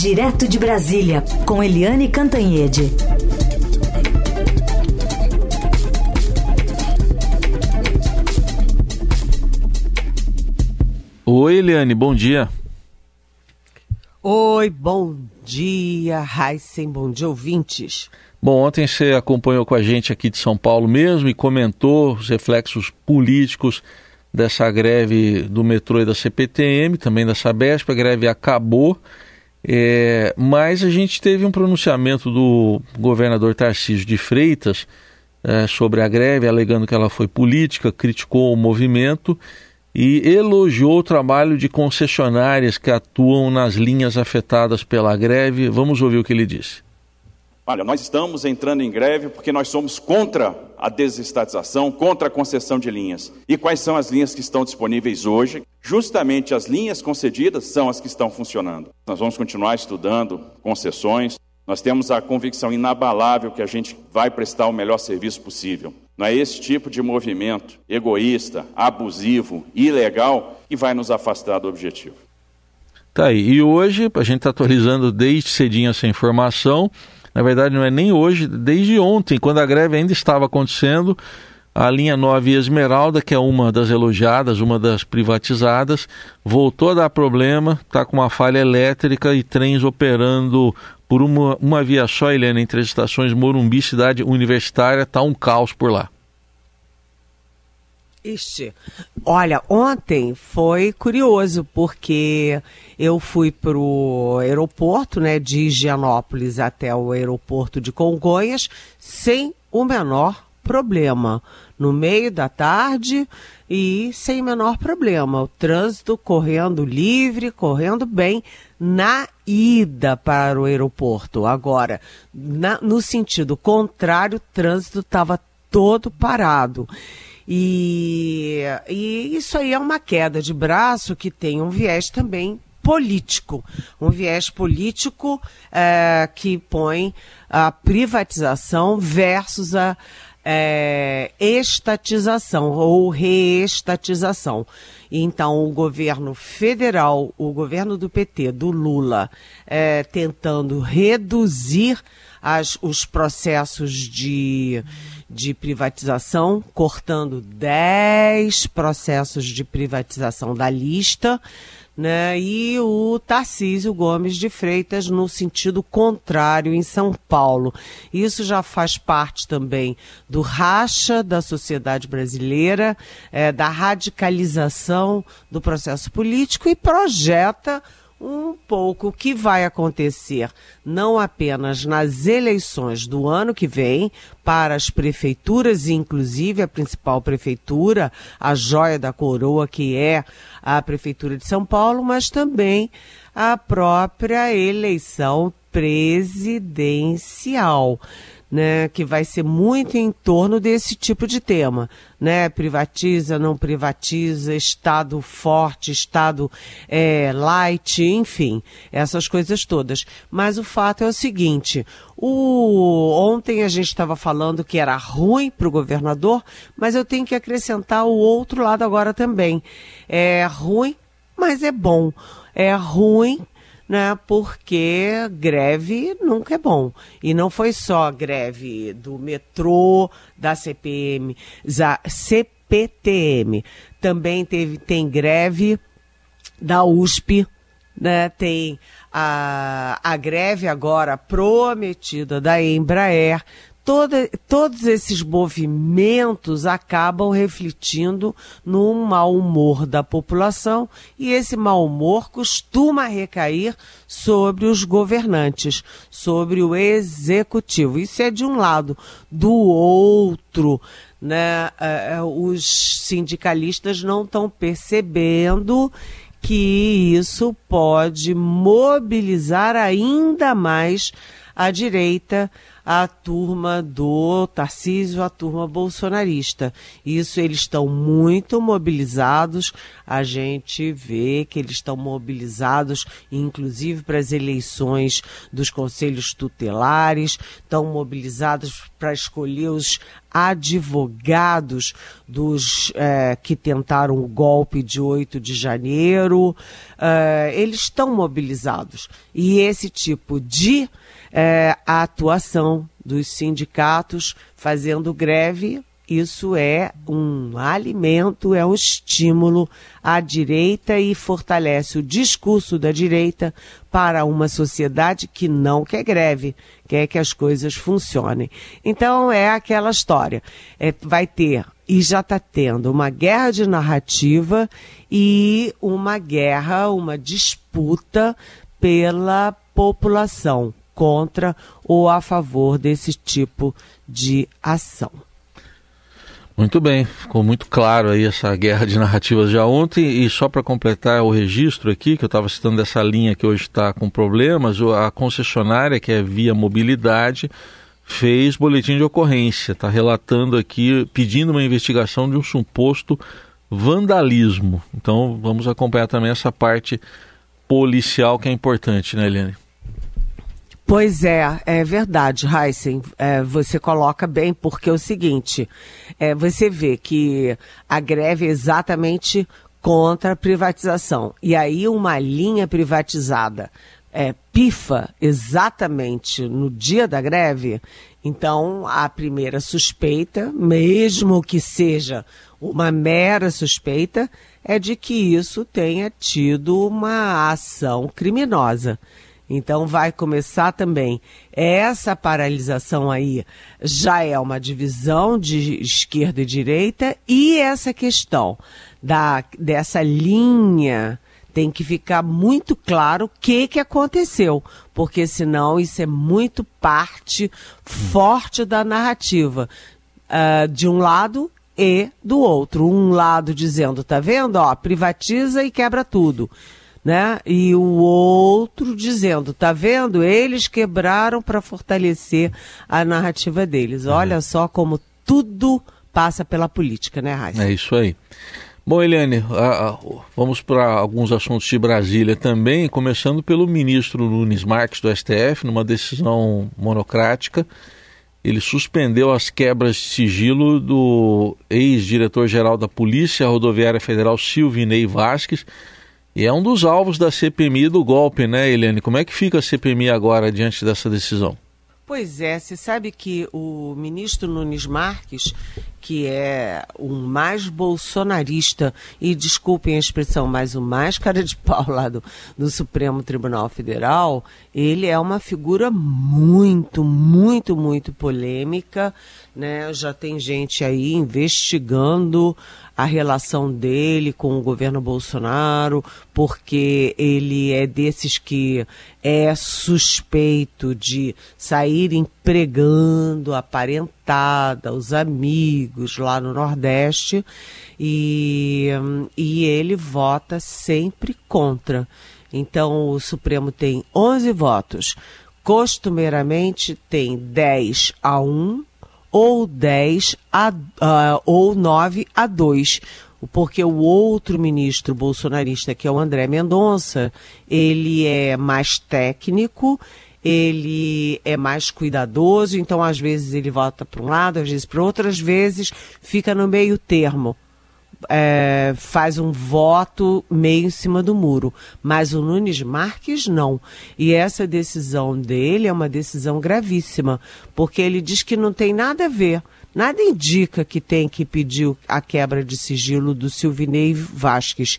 Direto de Brasília, com Eliane Cantanhede. Oi, Eliane, bom dia. Oi, bom dia, Heisen, bom dia, ouvintes. Bom, ontem você acompanhou com a gente aqui de São Paulo mesmo e comentou os reflexos políticos dessa greve do metrô e da CPTM, também da Sabesp. A greve acabou é, mas a gente teve um pronunciamento do governador Tarcísio de Freitas é, sobre a greve, alegando que ela foi política, criticou o movimento e elogiou o trabalho de concessionárias que atuam nas linhas afetadas pela greve. Vamos ouvir o que ele disse. Olha, nós estamos entrando em greve porque nós somos contra a desestatização, contra a concessão de linhas. E quais são as linhas que estão disponíveis hoje? Justamente as linhas concedidas são as que estão funcionando. Nós vamos continuar estudando concessões. Nós temos a convicção inabalável que a gente vai prestar o melhor serviço possível. Não é esse tipo de movimento egoísta, abusivo, ilegal que vai nos afastar do objetivo. Tá aí. E hoje, a gente está atualizando desde cedinho essa informação. Na verdade, não é nem hoje, desde ontem, quando a greve ainda estava acontecendo, a linha 9 Esmeralda, que é uma das elogiadas, uma das privatizadas, voltou a dar problema, está com uma falha elétrica e trens operando por uma, uma via só, Helena, entre as estações Morumbi e Cidade Universitária, está um caos por lá. Olha, ontem foi curioso porque eu fui para o aeroporto, né, de Higienópolis até o aeroporto de Congonhas sem o menor problema. No meio da tarde e sem menor problema. O trânsito correndo livre, correndo bem na ida para o aeroporto. Agora, na, no sentido contrário, o trânsito estava todo parado. E, e isso aí é uma queda de braço que tem um viés também político, um viés político é, que põe a privatização versus a é, estatização ou reestatização. Então, o governo federal, o governo do PT, do Lula, é, tentando reduzir as, os processos de, de privatização, cortando 10 processos de privatização da lista, né? E o Tarcísio Gomes de Freitas no sentido contrário em São Paulo. Isso já faz parte também do racha da sociedade brasileira, é, da radicalização do processo político e projeta um pouco o que vai acontecer, não apenas nas eleições do ano que vem, para as prefeituras, inclusive a principal prefeitura, a joia da coroa, que é a Prefeitura de São Paulo, mas também a própria eleição presidencial né, que vai ser muito em torno desse tipo de tema, né? Privatiza, não privatiza, Estado forte, Estado é, light, enfim, essas coisas todas. Mas o fato é o seguinte: o, ontem a gente estava falando que era ruim para o governador, mas eu tenho que acrescentar o outro lado agora também. É ruim, mas é bom. É ruim né? Porque greve nunca é bom. E não foi só greve do metrô, da CPM, da CPTM. Também teve, tem greve da USP, né? Tem a, a greve agora prometida da Embraer toda, todos esses movimentos acabam refletindo no mau humor da população e esse mau humor costuma recair sobre os governantes, sobre o executivo. Isso é de um lado. Do outro, né, é, é, os sindicalistas não estão percebendo que isso pode mobilizar ainda mais a direita, a turma do Tarcísio, a turma bolsonarista. Isso eles estão muito mobilizados. A gente vê que eles estão mobilizados, inclusive para as eleições dos conselhos tutelares, estão mobilizados para escolher os advogados dos é, que tentaram o golpe de 8 de janeiro. É, eles estão mobilizados. E esse tipo de é, atuação dos sindicatos fazendo greve isso é um alimento, é um estímulo à direita e fortalece o discurso da direita para uma sociedade que não quer greve, quer que as coisas funcionem. Então é aquela história. É, vai ter e já está tendo uma guerra de narrativa e uma guerra, uma disputa pela população contra ou a favor desse tipo de ação. Muito bem, ficou muito claro aí essa guerra de narrativas já ontem. E só para completar o registro aqui, que eu estava citando dessa linha que hoje está com problemas, a concessionária, que é Via Mobilidade, fez boletim de ocorrência. Está relatando aqui, pedindo uma investigação de um suposto vandalismo. Então vamos acompanhar também essa parte policial que é importante, né, Eliane? Pois é, é verdade, Heisen. É, você coloca bem, porque é o seguinte: é, você vê que a greve é exatamente contra a privatização. E aí uma linha privatizada é, pifa exatamente no dia da greve, então a primeira suspeita, mesmo que seja uma mera suspeita, é de que isso tenha tido uma ação criminosa. Então vai começar também. Essa paralisação aí já é uma divisão de esquerda e direita e essa questão da, dessa linha tem que ficar muito claro o que, que aconteceu, porque senão isso é muito parte forte da narrativa. Uh, de um lado e do outro. Um lado dizendo, tá vendo? Ó, privatiza e quebra tudo né? E o outro dizendo, tá vendo? Eles quebraram para fortalecer a narrativa deles. Uhum. Olha só como tudo passa pela política, né, Raíssa? É isso aí. Bom, Eliane, vamos para alguns assuntos de Brasília também, começando pelo ministro Nunes Marques do STF, numa decisão monocrática. Ele suspendeu as quebras de sigilo do ex-diretor-geral da Polícia Rodoviária Federal, Silvinei Vasques, e é um dos alvos da CPMI do golpe, né, Eliane? Como é que fica a CPMI agora diante dessa decisão? Pois é, você sabe que o ministro Nunes Marques, que é o mais bolsonarista, e desculpem a expressão, mas o mais cara de pau lá do, do Supremo Tribunal Federal, ele é uma figura muito, muito, muito polêmica, né? Já tem gente aí investigando a relação dele com o governo Bolsonaro, porque ele é desses que é suspeito de sair empregando a parentada, os amigos lá no Nordeste, e, e ele vota sempre contra. Então o Supremo tem 11 votos. Costumeiramente tem 10 a 1 ou 10 a, uh, ou 9 a 2 porque o outro ministro bolsonarista, que é o André Mendonça, ele é mais técnico, ele é mais cuidadoso, então às vezes ele vota para um lado, às vezes para outro, às vezes fica no meio termo é, faz um voto meio em cima do muro. Mas o Nunes Marques não. E essa decisão dele é uma decisão gravíssima, porque ele diz que não tem nada a ver. Nada indica que tem que pedir a quebra de sigilo do Silvinei Vasques.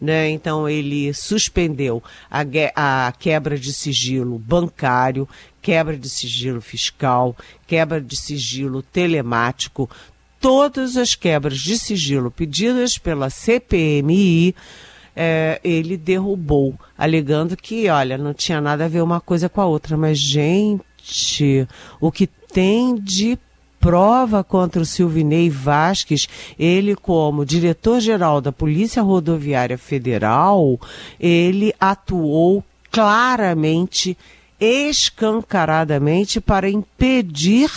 Né? Então, ele suspendeu a, a quebra de sigilo bancário, quebra de sigilo fiscal, quebra de sigilo telemático, todas as quebras de sigilo pedidas pela CPMI, é, ele derrubou, alegando que, olha, não tinha nada a ver uma coisa com a outra. Mas, gente, o que tem de prova contra o Silvinei Vasques, ele como diretor-geral da Polícia Rodoviária Federal, ele atuou claramente escancaradamente para impedir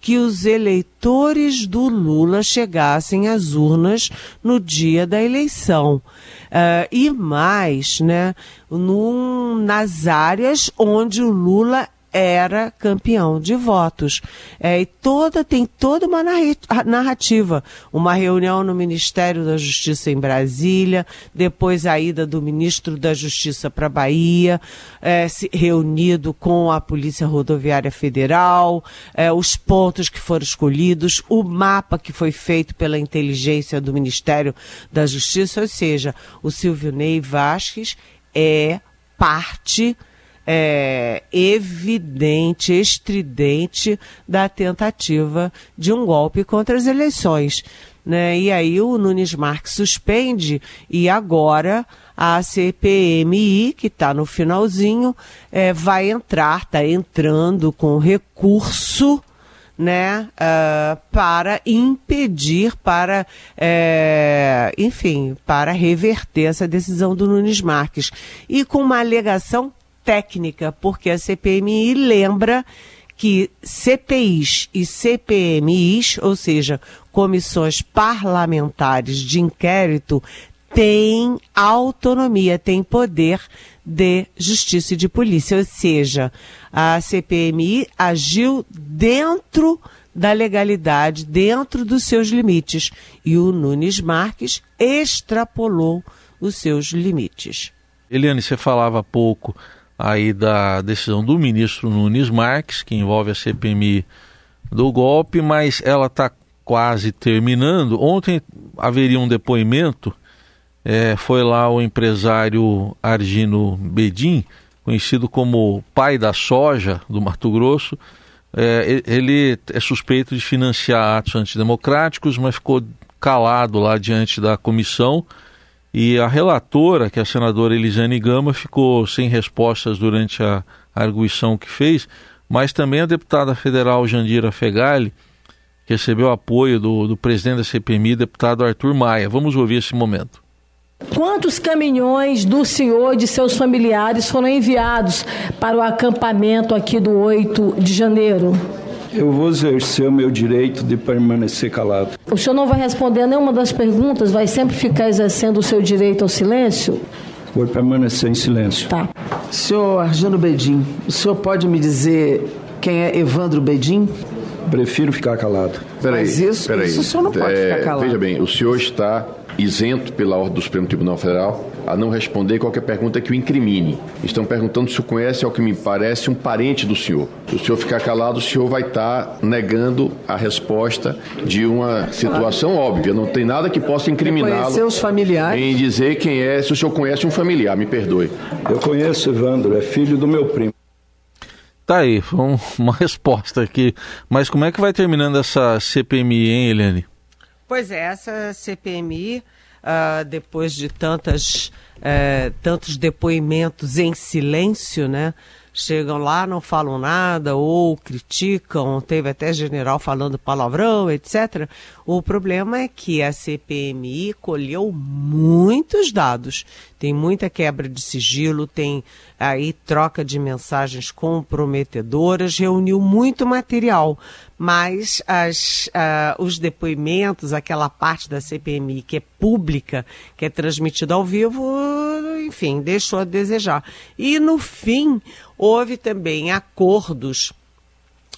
que os eleitores do Lula chegassem às urnas no dia da eleição. Uh, e mais, né, num, nas áreas onde o Lula era campeão de votos. É, e toda, tem toda uma narrativa. Uma reunião no Ministério da Justiça em Brasília, depois a ida do ministro da Justiça para Bahia, é, se, reunido com a Polícia Rodoviária Federal, é, os pontos que foram escolhidos, o mapa que foi feito pela inteligência do Ministério da Justiça, ou seja, o Silvio Ney Vasques é parte é, evidente, estridente da tentativa de um golpe contra as eleições. Né? E aí o Nunes Marques suspende e agora a CPMI, que está no finalzinho, é, vai entrar, está entrando com recurso né, uh, para impedir, para, é, enfim, para reverter essa decisão do Nunes Marques. E com uma alegação técnica, porque a CPMI lembra que CPIs e CPMIs, ou seja, comissões parlamentares de inquérito, têm autonomia, têm poder de justiça e de polícia, ou seja, a CPMI agiu dentro da legalidade, dentro dos seus limites, e o Nunes Marques extrapolou os seus limites. Eliane, você falava há pouco aí da decisão do ministro Nunes Marques, que envolve a CPMI do golpe, mas ela está quase terminando. Ontem haveria um depoimento, é, foi lá o empresário Argino Bedin, conhecido como pai da soja do Mato Grosso. É, ele é suspeito de financiar atos antidemocráticos, mas ficou calado lá diante da comissão e a relatora, que é a senadora Elisiane Gama, ficou sem respostas durante a arguição que fez, mas também a deputada federal Jandira Fegali, recebeu apoio do, do presidente da CPMI, deputado Arthur Maia. Vamos ouvir esse momento. Quantos caminhões do senhor e de seus familiares foram enviados para o acampamento aqui do 8 de janeiro? Eu vou exercer o meu direito de permanecer calado. O senhor não vai responder a nenhuma das perguntas? Vai sempre ficar exercendo o seu direito ao silêncio? Vou permanecer em silêncio. Tá. Senhor Argino Bedim, o senhor pode me dizer quem é Evandro Bedim? Prefiro ficar calado. Peraí, Mas isso, peraí. isso o senhor não pode é, ficar calado. Veja bem, o senhor está isento pela ordem do Supremo Tribunal Federal a não responder qualquer pergunta que o incrimine. Estão perguntando se o conhece, ao que me parece, um parente do senhor. Se o senhor ficar calado, o senhor vai estar negando a resposta de uma situação óbvia. Não tem nada que possa incriminá-lo seus familiares. em dizer quem é, se o senhor conhece um familiar, me perdoe. Eu conheço Evandro, é filho do meu primo. Tá aí, foi uma resposta aqui. Mas como é que vai terminando essa CPMI, hein, Helene? Pois é, essa CPMI uh, depois de tantas, uh, tantos depoimentos em silêncio, né? Chegam lá, não falam nada ou criticam, teve até general falando palavrão, etc. O problema é que a CPMI colheu muitos dados. Tem muita quebra de sigilo, tem aí troca de mensagens comprometedoras, reuniu muito material, mas as, uh, os depoimentos, aquela parte da CPMI que é pública, que é transmitida ao vivo, enfim, deixou a desejar. E no fim, houve também acordos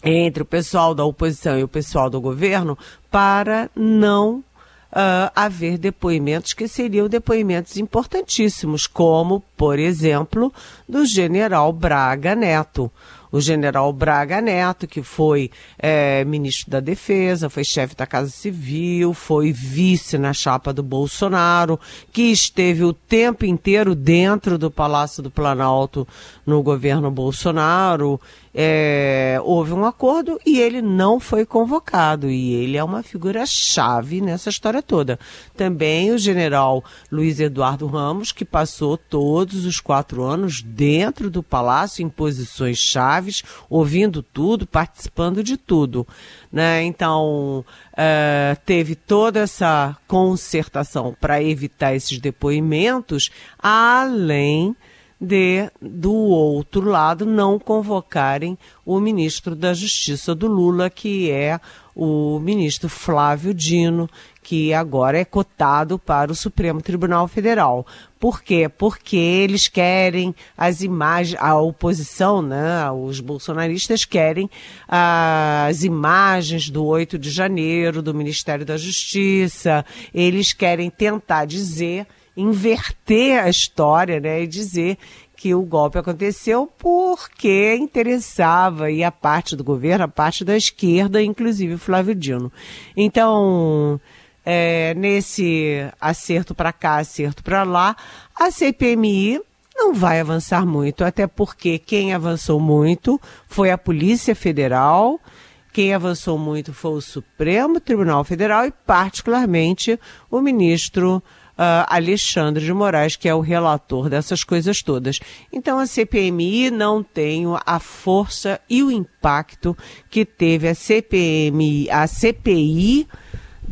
entre o pessoal da oposição e o pessoal do governo para não uh, haver depoimentos que seriam depoimentos importantíssimos, como, por exemplo, do general Braga Neto o general Braga Neto, que foi é, ministro da Defesa, foi chefe da Casa Civil, foi vice na chapa do Bolsonaro, que esteve o tempo inteiro dentro do Palácio do Planalto no governo Bolsonaro é, houve um acordo e ele não foi convocado. E ele é uma figura-chave nessa história toda. Também o general Luiz Eduardo Ramos, que passou todos os quatro anos dentro do palácio, em posições chaves, ouvindo tudo, participando de tudo. Né? Então, é, teve toda essa concertação para evitar esses depoimentos, além de, do outro lado, não convocarem o ministro da Justiça do Lula, que é o ministro Flávio Dino, que agora é cotado para o Supremo Tribunal Federal. Por quê? Porque eles querem as imagens, a oposição, né, os bolsonaristas querem as imagens do 8 de janeiro, do Ministério da Justiça, eles querem tentar dizer, inverter a história, né, e dizer que o golpe aconteceu porque interessava e a parte do governo, a parte da esquerda, inclusive o Flávio Dino. Então, é, nesse acerto para cá, acerto para lá, a CPMI não vai avançar muito, até porque quem avançou muito foi a Polícia Federal, quem avançou muito foi o Supremo Tribunal Federal e, particularmente, o ministro uh, Alexandre de Moraes, que é o relator dessas coisas todas. Então, a CPMI não tem a força e o impacto que teve a CPMI, a CPI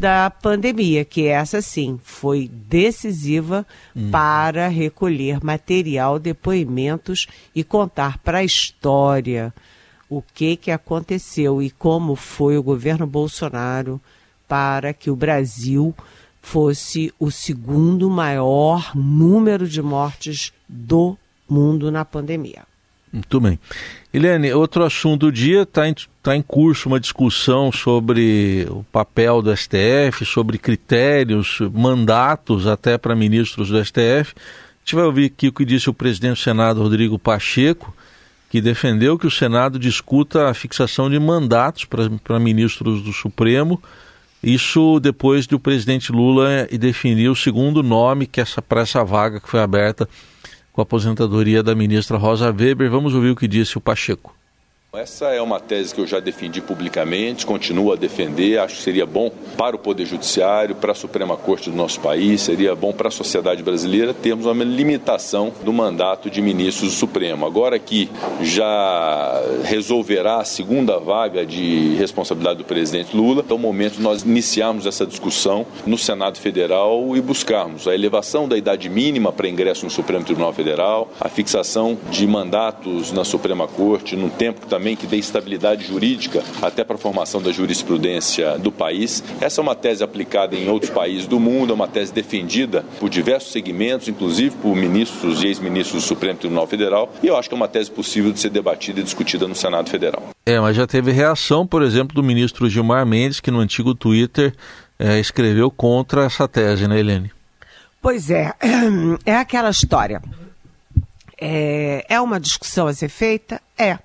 da pandemia, que essa sim foi decisiva hum. para recolher material, depoimentos e contar para a história o que, que aconteceu e como foi o governo Bolsonaro para que o Brasil fosse o segundo maior número de mortes do mundo na pandemia. Muito bem. Eliane, outro assunto do dia está em, tá em curso uma discussão sobre o papel do STF, sobre critérios, mandatos até para ministros do STF. A gente vai ouvir aqui o que disse o presidente do Senado, Rodrigo Pacheco, que defendeu que o Senado discuta a fixação de mandatos para ministros do Supremo. Isso depois de o presidente Lula definir o segundo nome que essa, para essa vaga que foi aberta com a aposentadoria da ministra Rosa Weber. Vamos ouvir o que disse o Pacheco. Essa é uma tese que eu já defendi publicamente, continuo a defender. Acho que seria bom para o Poder Judiciário, para a Suprema Corte do nosso país, seria bom para a sociedade brasileira termos uma limitação do mandato de ministros do Supremo. Agora que já resolverá a segunda vaga de responsabilidade do presidente Lula, é o momento de nós iniciarmos essa discussão no Senado Federal e buscarmos a elevação da idade mínima para ingresso no Supremo Tribunal Federal, a fixação de mandatos na Suprema Corte num tempo que também também que dê estabilidade jurídica até para a formação da jurisprudência do país. Essa é uma tese aplicada em outros países do mundo, é uma tese defendida por diversos segmentos, inclusive por ministros e ex-ministros do Supremo Tribunal Federal, e eu acho que é uma tese possível de ser debatida e discutida no Senado Federal. É, mas já teve reação, por exemplo, do ministro Gilmar Mendes, que no antigo Twitter é, escreveu contra essa tese, né, Helene? Pois é, é aquela história. É, é uma discussão a ser feita? É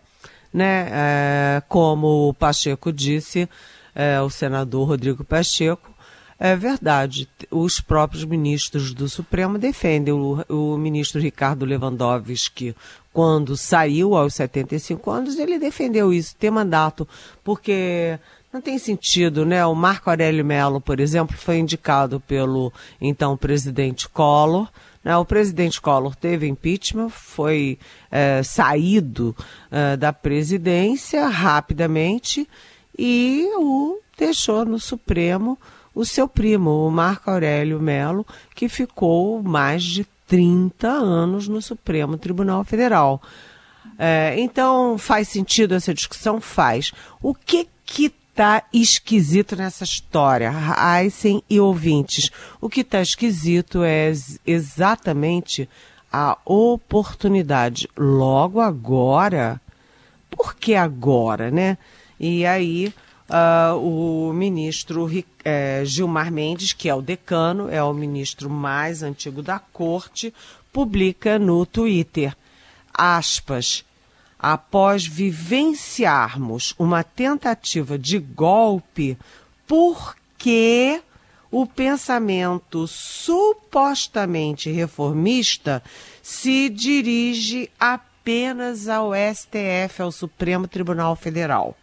né? É, como o Pacheco disse, é, o senador Rodrigo Pacheco, é verdade, os próprios ministros do Supremo defendem. O, o ministro Ricardo Lewandowski, quando saiu aos 75 anos, ele defendeu isso, ter mandato, porque não tem sentido, né? O Marco Aurélio Mello, por exemplo, foi indicado pelo então presidente Collor né? O presidente Collor teve impeachment, foi é, saído é, da presidência rapidamente e o deixou no Supremo o seu primo, o Marco Aurélio Melo, que ficou mais de 30 anos no Supremo Tribunal Federal. É, então, faz sentido essa discussão? Faz. O que que está esquisito nessa história, Aysen e ouvintes? O que está esquisito é exatamente a oportunidade. Logo agora, por que agora, né? E aí, uh, o ministro uh, Gilmar Mendes, que é o decano, é o ministro mais antigo da corte, publica no Twitter, aspas, após vivenciarmos uma tentativa de golpe, porque o pensamento supostamente reformista se dirige apenas ao STF, ao Supremo Tribunal Federal.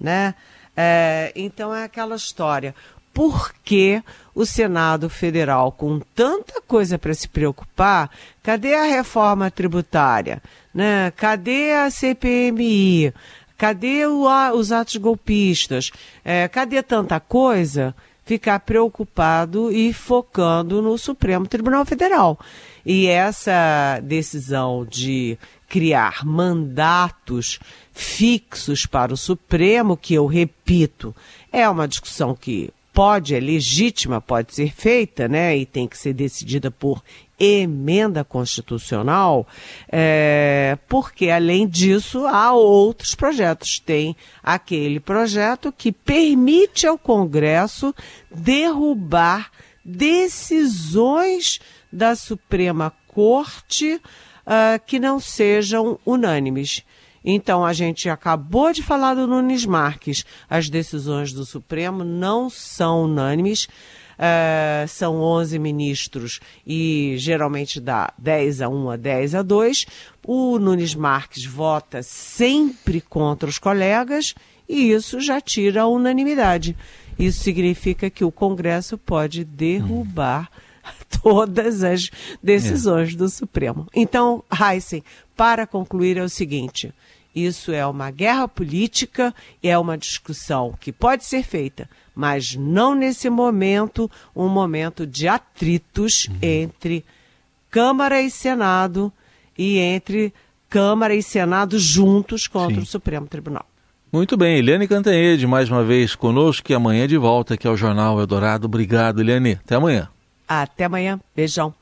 Né? É, então é aquela história. Por que o Senado Federal, com tanta coisa para se preocupar, cadê a reforma tributária? Né? Cadê a CPMI? Cadê o, os atos golpistas? É, cadê tanta coisa? ficar preocupado e focando no Supremo Tribunal Federal. E essa decisão de criar mandatos fixos para o Supremo, que eu repito, é uma discussão que pode, é legítima, pode ser feita, né, e tem que ser decidida por emenda constitucional, é, porque além disso há outros projetos. Tem aquele projeto que permite ao Congresso derrubar decisões da Suprema Corte uh, que não sejam unânimes. Então, a gente acabou de falar do Nunes Marques. As decisões do Supremo não são unânimes. Uh, são 11 ministros e geralmente dá 10 a 1 a 10 a 2. O Nunes Marques vota sempre contra os colegas e isso já tira a unanimidade. Isso significa que o Congresso pode derrubar hum. todas as decisões é. do Supremo. Então, Heisen, para concluir, é o seguinte: isso é uma guerra política, é uma discussão que pode ser feita, mas não nesse momento um momento de atritos uhum. entre Câmara e Senado e entre Câmara e Senado juntos contra Sim. o Supremo Tribunal. Muito bem, Eliane Cantanhede, mais uma vez conosco, e amanhã de volta aqui ao Jornal Eldorado. Obrigado, Eliane. Até amanhã. Até amanhã. Beijão.